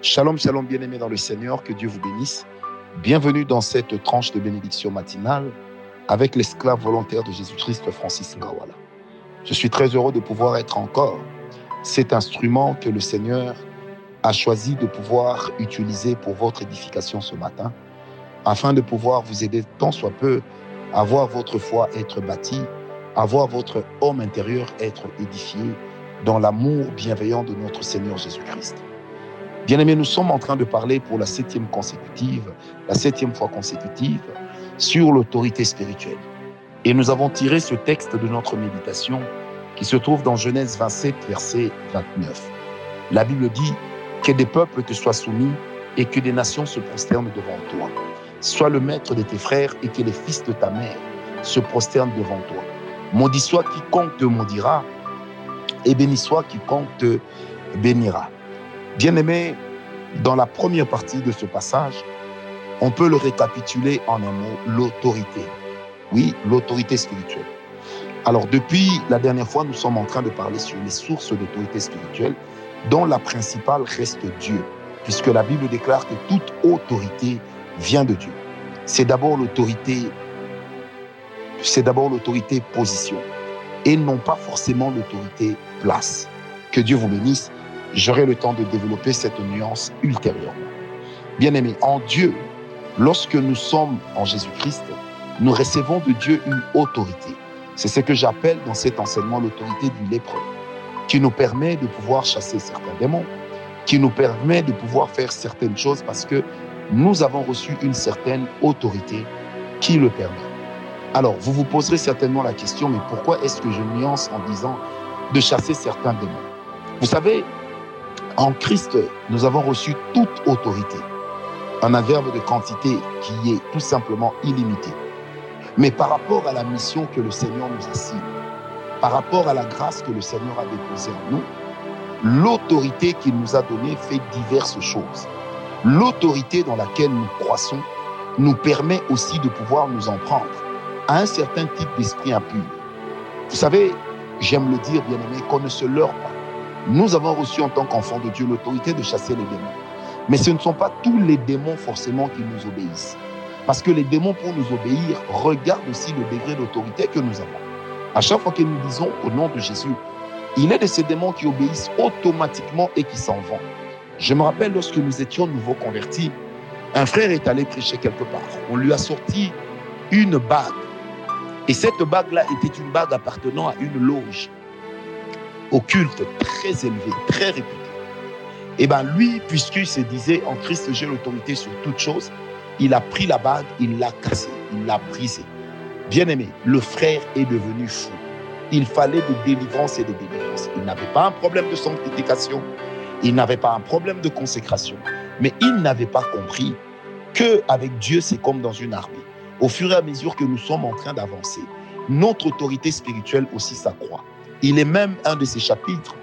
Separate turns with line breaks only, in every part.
Shalom, shalom, bien-aimés dans le Seigneur, que Dieu vous bénisse. Bienvenue dans cette tranche de bénédiction matinale avec l'esclave volontaire de Jésus-Christ, Francis Ngawala. Je suis très heureux de pouvoir être encore cet instrument que le Seigneur a choisi de pouvoir utiliser pour votre édification ce matin, afin de pouvoir vous aider tant soit peu à voir votre foi être bâtie, à voir votre homme intérieur être édifié dans l'amour bienveillant de notre Seigneur Jésus-Christ. Bien-aimés, nous sommes en train de parler pour la septième consécutive, la septième fois consécutive, sur l'autorité spirituelle. Et nous avons tiré ce texte de notre méditation qui se trouve dans Genèse 27, verset 29. La Bible dit que des peuples te soient soumis et que des nations se prosternent devant toi. Sois le maître de tes frères et que les fils de ta mère se prosternent devant toi. Maudit soit quiconque te maudira et béni soit quiconque te bénira. Bien-aimé, dans la première partie de ce passage, on peut le récapituler en un mot, l'autorité. Oui, l'autorité spirituelle. Alors depuis la dernière fois, nous sommes en train de parler sur les sources d'autorité spirituelle, dont la principale reste Dieu, puisque la Bible déclare que toute autorité vient de Dieu. C'est d'abord l'autorité, c'est d'abord l'autorité position, et non pas forcément l'autorité place. Que Dieu vous bénisse. J'aurai le temps de développer cette nuance ultérieurement. Bien-aimés, en Dieu, lorsque nous sommes en Jésus-Christ, nous recevons de Dieu une autorité. C'est ce que j'appelle dans cet enseignement l'autorité du lépreux, qui nous permet de pouvoir chasser certains démons, qui nous permet de pouvoir faire certaines choses parce que nous avons reçu une certaine autorité qui le permet. Alors, vous vous poserez certainement la question, mais pourquoi est-ce que je nuance en disant de chasser certains démons? Vous savez, en Christ, nous avons reçu toute autorité. Un adverbe de quantité qui est tout simplement illimité. Mais par rapport à la mission que le Seigneur nous assigne, par rapport à la grâce que le Seigneur a déposée en nous, l'autorité qu'il nous a donnée fait diverses choses. L'autorité dans laquelle nous croissons nous permet aussi de pouvoir nous en prendre à un certain type d'esprit impur. Vous savez, j'aime le dire, bien aimé, qu'on ne se leurre pas. Nous avons reçu en tant qu'enfants de Dieu l'autorité de chasser les démons. Mais ce ne sont pas tous les démons forcément qui nous obéissent. Parce que les démons, pour nous obéir, regardent aussi le degré d'autorité que nous avons. À chaque fois que nous disons au nom de Jésus, il est de ces démons qui obéissent automatiquement et qui s'en vont. Je me rappelle lorsque nous étions nouveaux convertis, un frère est allé prêcher quelque part. On lui a sorti une bague. Et cette bague-là était une bague appartenant à une loge occulte, très élevé, très réputé. Et bien lui, puisqu'il se disait en Christ j'ai l'autorité sur toute chose, il a pris la bague, il l'a cassée, il l'a brisée. Bien aimé, le frère est devenu fou. Il fallait de délivrance et de délivrance. Il n'avait pas un problème de sanctification, il n'avait pas un problème de consécration, mais il n'avait pas compris que avec Dieu c'est comme dans une armée. Au fur et à mesure que nous sommes en train d'avancer, notre autorité spirituelle aussi s'accroît. Il est même un de ces chapitres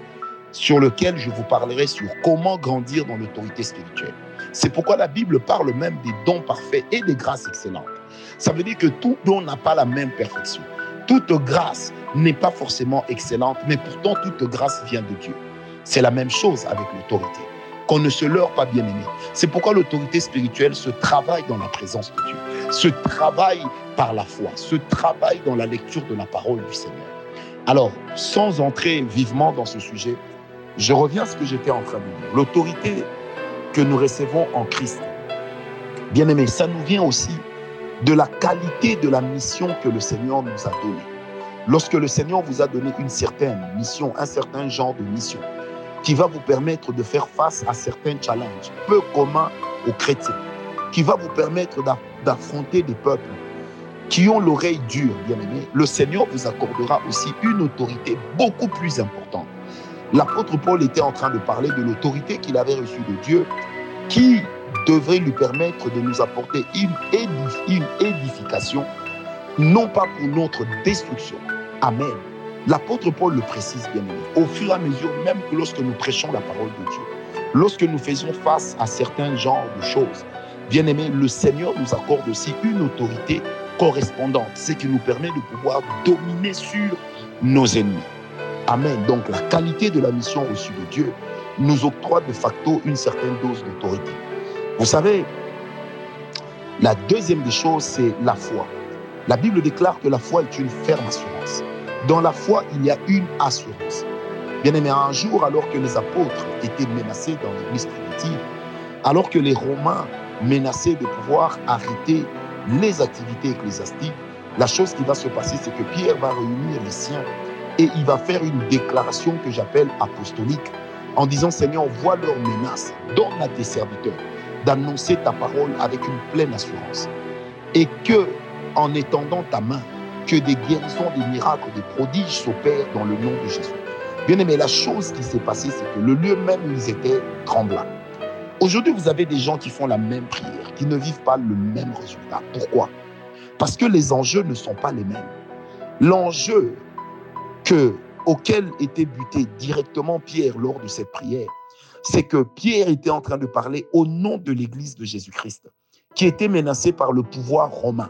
sur lequel je vous parlerai sur comment grandir dans l'autorité spirituelle. C'est pourquoi la Bible parle même des dons parfaits et des grâces excellentes. Ça veut dire que tout don n'a pas la même perfection. Toute grâce n'est pas forcément excellente, mais pourtant toute grâce vient de Dieu. C'est la même chose avec l'autorité. Qu'on ne se leurre pas bien aimé. C'est pourquoi l'autorité spirituelle se travaille dans la présence de Dieu, se travaille par la foi, se travaille dans la lecture de la parole du Seigneur. Alors, sans entrer vivement dans ce sujet, je reviens à ce que j'étais en train de dire. L'autorité que nous recevons en Christ, bien aimé, ça nous vient aussi de la qualité de la mission que le Seigneur nous a donnée. Lorsque le Seigneur vous a donné une certaine mission, un certain genre de mission, qui va vous permettre de faire face à certains challenges peu communs aux chrétiens, qui va vous permettre d'affronter des peuples qui ont l'oreille dure, bien aimé, le Seigneur vous accordera aussi une autorité beaucoup plus importante. L'apôtre Paul était en train de parler de l'autorité qu'il avait reçue de Dieu, qui devrait lui permettre de nous apporter une, une édification, non pas pour notre destruction. Amen. L'apôtre Paul le précise bien aimé. Au fur et à mesure, même que lorsque nous prêchons la parole de Dieu, lorsque nous faisons face à certains genres de choses, bien aimé, le Seigneur nous accorde aussi une autorité correspondante, ce qui nous permet de pouvoir dominer sur nos ennemis. Amen. Donc la qualité de la mission reçue de Dieu nous octroie de facto une certaine dose d'autorité. Vous savez, la deuxième des choses, c'est la foi. La Bible déclare que la foi est une ferme assurance. Dans la foi, il y a une assurance. Bien aimé, un jour, alors que les apôtres étaient menacés dans l'église primitive, alors que les Romains menaçaient de pouvoir arrêter les activités ecclésiastiques, la chose qui va se passer, c'est que Pierre va réunir les siens et il va faire une déclaration que j'appelle apostolique en disant Seigneur, vois leurs menaces, donne à tes serviteurs d'annoncer ta parole avec une pleine assurance. Et que, en étendant ta main, que des guérisons, des miracles, des prodiges s'opèrent dans le nom de Jésus. Bien aimé, la chose qui s'est passée, c'est que le lieu même où ils étaient trembla. Aujourd'hui, vous avez des gens qui font la même prière, qui ne vivent pas le même résultat. Pourquoi? Parce que les enjeux ne sont pas les mêmes. L'enjeu que, auquel était buté directement Pierre lors de cette prière, c'est que Pierre était en train de parler au nom de l'Église de Jésus-Christ, qui était menacée par le pouvoir romain.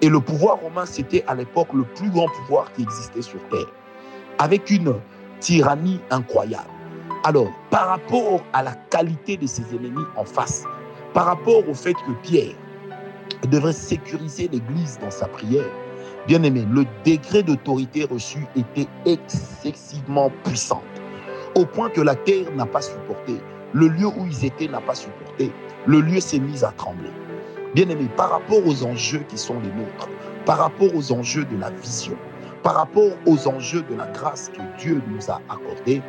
Et le pouvoir romain, c'était à l'époque le plus grand pouvoir qui existait sur Terre, avec une tyrannie incroyable. Alors, par rapport à la qualité de ses ennemis en face, par rapport au fait que Pierre devrait sécuriser l'Église dans sa prière, bien aimé, le degré d'autorité reçu était excessivement puissant au point que la terre n'a pas supporté. Le lieu où ils étaient n'a pas supporté. Le lieu s'est mis à trembler. Bien aimé, par rapport aux enjeux qui sont les nôtres, par rapport aux enjeux de la vision, par rapport aux enjeux de la grâce que Dieu nous a accordée,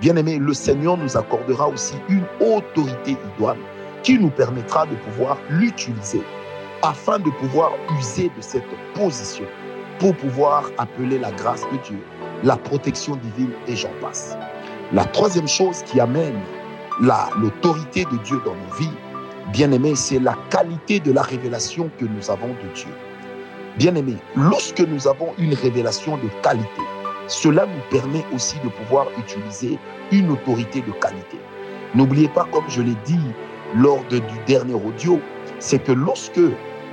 bien aimé, le Seigneur nous accordera aussi une autorité idoine qui nous permettra de pouvoir l'utiliser afin de pouvoir user de cette position pour pouvoir appeler la grâce de Dieu, la protection divine et j'en passe. La troisième chose qui amène l'autorité de Dieu dans nos vies, bien aimé, c'est la qualité de la révélation que nous avons de Dieu. Bien aimé, lorsque nous avons une révélation de qualité, cela nous permet aussi de pouvoir utiliser une autorité de qualité. N'oubliez pas, comme je l'ai dit lors du dernier audio, c'est que lorsque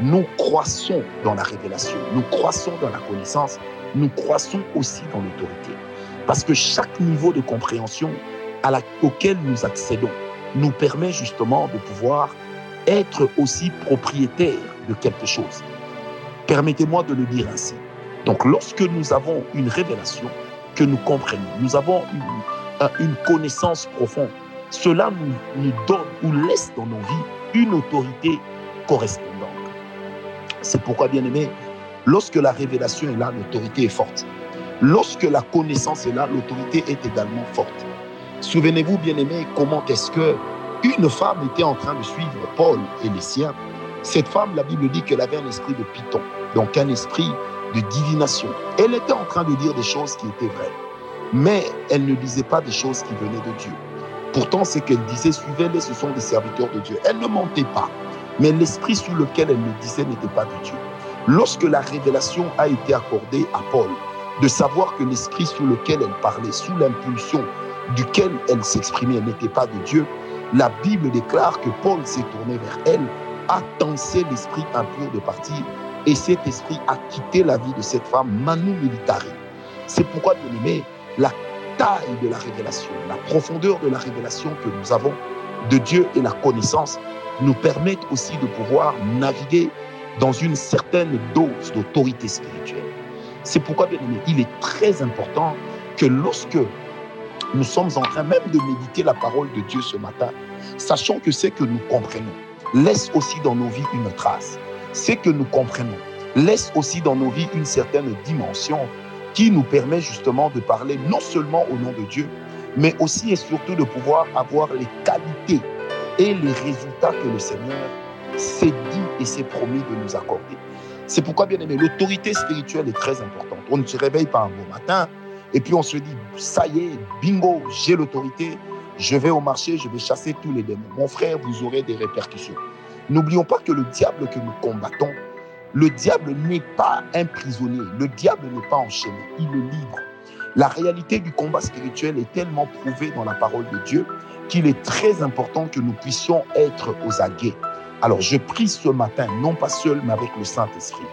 nous croissons dans la révélation, nous croissons dans la connaissance, nous croissons aussi dans l'autorité. Parce que chaque niveau de compréhension à auquel nous accédons nous permet justement de pouvoir être aussi propriétaire de quelque chose. Permettez-moi de le dire ainsi. Donc lorsque nous avons une révélation que nous comprenons, nous avons une, connaissance profonde, cela nous, nous donne ou laisse dans nos vies une autorité correspondante. C'est pourquoi, bien aimé, lorsque la révélation est là, l'autorité est forte. Lorsque la connaissance est là, l'autorité est également forte. Souvenez-vous, bien-aimés, comment est-ce que une femme était en train de suivre Paul et les siens. Cette femme, la Bible dit qu'elle avait un esprit de python, donc un esprit de divination. Elle était en train de dire des choses qui étaient vraies, mais elle ne disait pas des choses qui venaient de Dieu. Pourtant, ce qu'elle disait, suivez-les, ce sont des serviteurs de Dieu. Elle ne mentait pas, mais l'esprit sur lequel elle le disait n'était pas de Dieu. Lorsque la révélation a été accordée à Paul, de savoir que l'esprit sous lequel elle parlait, sous l'impulsion duquel elle s'exprimait, n'était pas de Dieu, la Bible déclare que Paul s'est tourné vers elle, a l'esprit impur de partir, et cet esprit a quitté la vie de cette femme, Manu Militari. C'est pourquoi, bien aimé, la taille de la révélation, la profondeur de la révélation que nous avons de Dieu et la connaissance nous permettent aussi de pouvoir naviguer dans une certaine dose d'autorité spirituelle. C'est pourquoi, bien aimé, il est très important que lorsque nous sommes en train même de méditer la parole de Dieu ce matin, sachant que ce que nous comprenons laisse aussi dans nos vies une trace. Ce que nous comprenons laisse aussi dans nos vies une certaine dimension qui nous permet justement de parler non seulement au nom de Dieu, mais aussi et surtout de pouvoir avoir les qualités et les résultats que le Seigneur s'est dit et s'est promis de nous accorder. C'est pourquoi, bien aimé, l'autorité spirituelle est très importante. On ne se réveille pas un beau matin et puis on se dit, ça y est, bingo, j'ai l'autorité, je vais au marché, je vais chasser tous les démons. Mon frère, vous aurez des répercussions. N'oublions pas que le diable que nous combattons, le diable n'est pas un prisonnier, le diable n'est pas enchaîné, il est libre. La réalité du combat spirituel est tellement prouvée dans la parole de Dieu qu'il est très important que nous puissions être aux aguets. Alors je prie ce matin, non pas seul, mais avec le Saint-Esprit,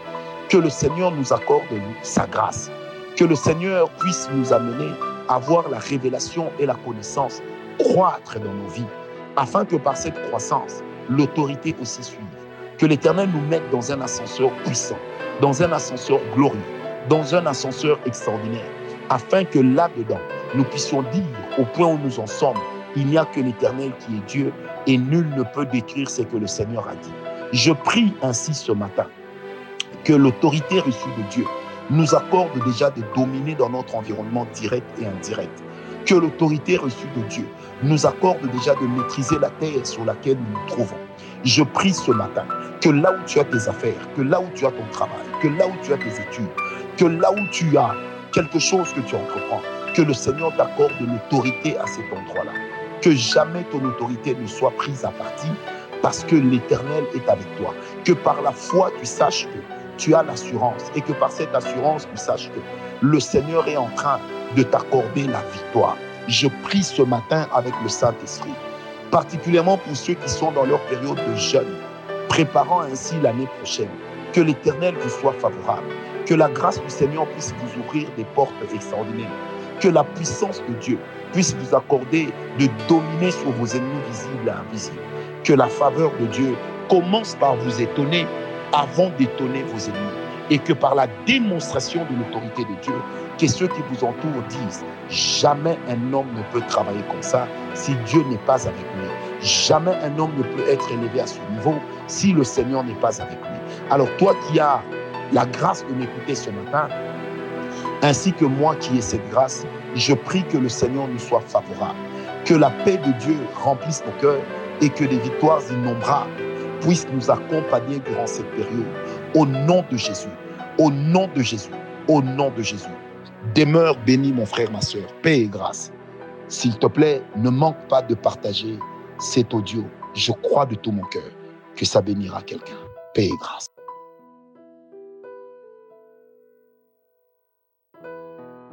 que le Seigneur nous accorde sa grâce, que le Seigneur puisse nous amener à voir la révélation et la connaissance croître dans nos vies, afin que par cette croissance, l'autorité aussi suive. Que l'Éternel nous mette dans un ascenseur puissant, dans un ascenseur glorieux, dans un ascenseur extraordinaire, afin que là-dedans, nous puissions dire au point où nous en sommes, il n'y a que l'Éternel qui est Dieu et nul ne peut décrire ce que le Seigneur a dit. Je prie ainsi ce matin que l'autorité reçue de Dieu nous accorde déjà de dominer dans notre environnement direct et indirect. Que l'autorité reçue de Dieu nous accorde déjà de maîtriser la terre sur laquelle nous nous trouvons. Je prie ce matin que là où tu as tes affaires, que là où tu as ton travail, que là où tu as tes études, que là où tu as quelque chose que tu entreprends, que le Seigneur t'accorde l'autorité à cet endroit-là. Que jamais ton autorité ne soit prise à partie parce que l'Éternel est avec toi. Que par la foi, tu saches que tu as l'assurance et que par cette assurance, tu saches que le Seigneur est en train de t'accorder la victoire. Je prie ce matin avec le Saint-Esprit, particulièrement pour ceux qui sont dans leur période de jeûne, préparant ainsi l'année prochaine. Que l'Éternel vous soit favorable, que la grâce du Seigneur puisse vous ouvrir des portes extraordinaires, que la puissance de Dieu puisse vous accorder de dominer sur vos ennemis visibles et invisibles, que la faveur de Dieu commence par vous étonner avant d'étonner vos ennemis. Et que par la démonstration de l'autorité de Dieu, que ceux qui vous entourent disent, jamais un homme ne peut travailler comme ça si Dieu n'est pas avec lui. Jamais un homme ne peut être élevé à ce niveau si le Seigneur n'est pas avec lui. Alors toi qui as la grâce de m'écouter ce matin, ainsi que moi qui ai cette grâce, je prie que le Seigneur nous soit favorable, que la paix de Dieu remplisse nos cœurs et que des victoires innombrables puisse nous accompagner durant cette période. Au nom de Jésus, au nom de Jésus, au nom de Jésus. Demeure béni, mon frère, ma soeur. Paix et grâce. S'il te plaît, ne manque pas de partager cet audio. Je crois de tout mon cœur que ça bénira quelqu'un. Paix et grâce.